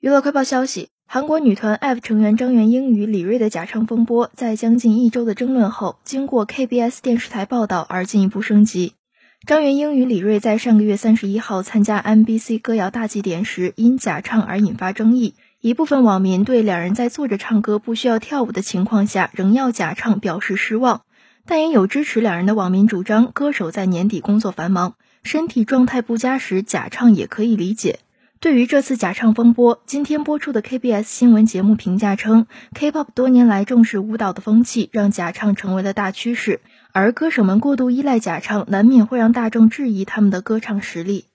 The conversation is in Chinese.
娱乐快报消息：韩国女团 F 成员张元英与李瑞的假唱风波，在将近一周的争论后，经过 KBS 电视台报道而进一步升级。张元英与李瑞在上个月三十一号参加 MBC 歌谣大祭典时，因假唱而引发争议。一部分网民对两人在坐着唱歌不需要跳舞的情况下仍要假唱表示失望，但也有支持两人的网民主张，歌手在年底工作繁忙，身体状态不佳时假唱也可以理解。对于这次假唱风波，今天播出的 KBS 新闻节目评价称，K-pop 多年来重视舞蹈的风气，让假唱成为了大趋势，而歌手们过度依赖假唱，难免会让大众质疑他们的歌唱实力。